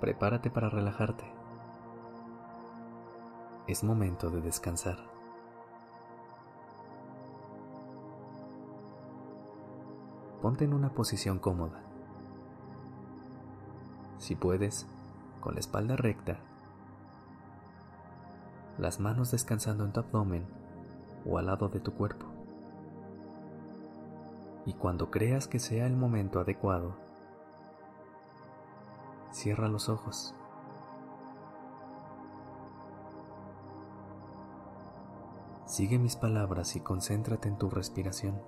Prepárate para relajarte. Es momento de descansar. Ponte en una posición cómoda. Si puedes, con la espalda recta, las manos descansando en tu abdomen o al lado de tu cuerpo. Y cuando creas que sea el momento adecuado, cierra los ojos. Sigue mis palabras y concéntrate en tu respiración.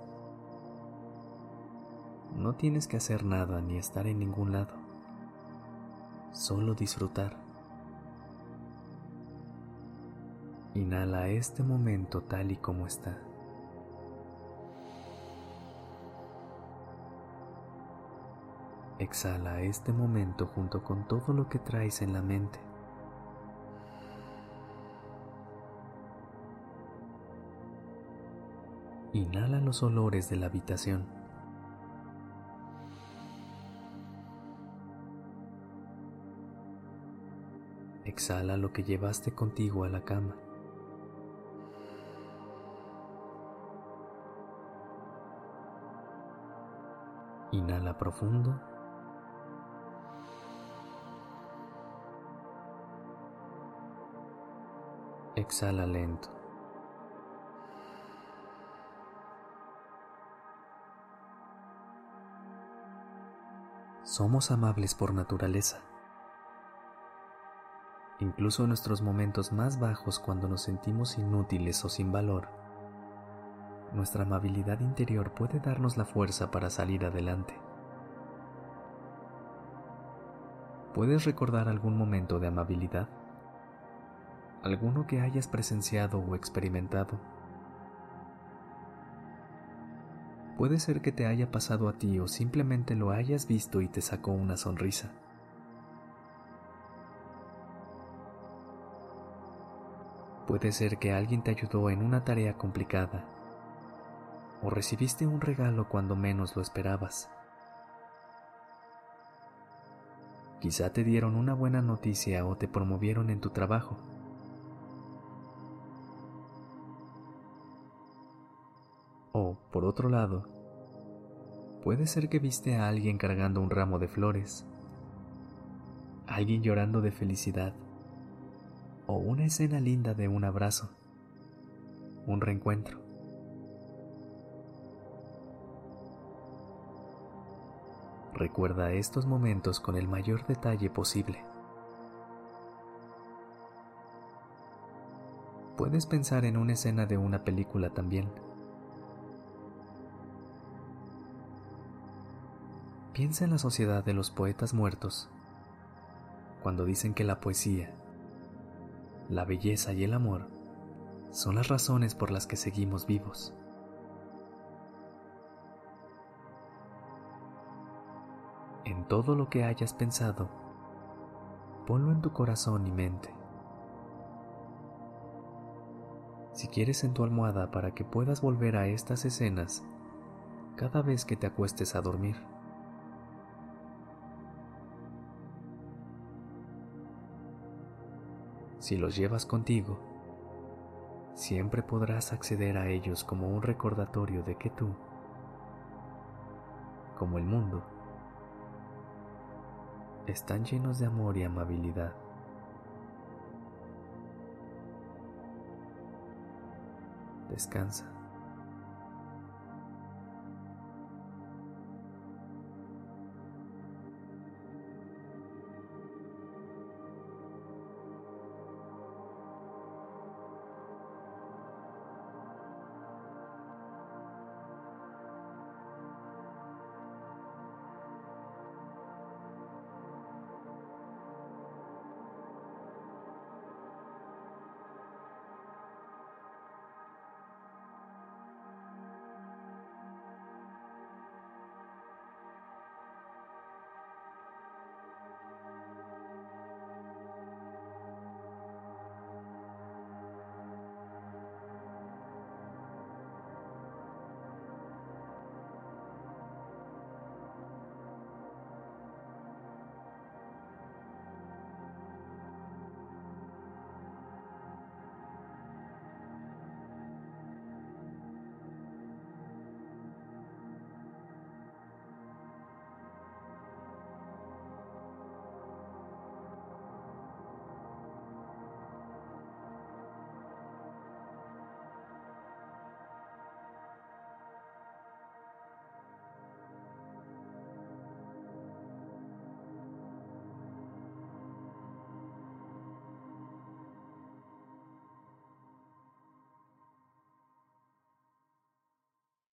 No tienes que hacer nada ni estar en ningún lado, solo disfrutar. Inhala este momento tal y como está. Exhala este momento junto con todo lo que traes en la mente. Inhala los olores de la habitación. Exhala lo que llevaste contigo a la cama. Inhala profundo. Exhala lento. Somos amables por naturaleza. Incluso en nuestros momentos más bajos cuando nos sentimos inútiles o sin valor, nuestra amabilidad interior puede darnos la fuerza para salir adelante. ¿Puedes recordar algún momento de amabilidad? Alguno que hayas presenciado o experimentado. Puede ser que te haya pasado a ti o simplemente lo hayas visto y te sacó una sonrisa. Puede ser que alguien te ayudó en una tarea complicada o recibiste un regalo cuando menos lo esperabas. Quizá te dieron una buena noticia o te promovieron en tu trabajo. O, por otro lado, puede ser que viste a alguien cargando un ramo de flores, alguien llorando de felicidad, o una escena linda de un abrazo, un reencuentro. Recuerda estos momentos con el mayor detalle posible. Puedes pensar en una escena de una película también. Piensa en la sociedad de los poetas muertos, cuando dicen que la poesía, la belleza y el amor son las razones por las que seguimos vivos. En todo lo que hayas pensado, ponlo en tu corazón y mente. Si quieres en tu almohada para que puedas volver a estas escenas cada vez que te acuestes a dormir. Si los llevas contigo, siempre podrás acceder a ellos como un recordatorio de que tú, como el mundo, están llenos de amor y amabilidad. Descansa.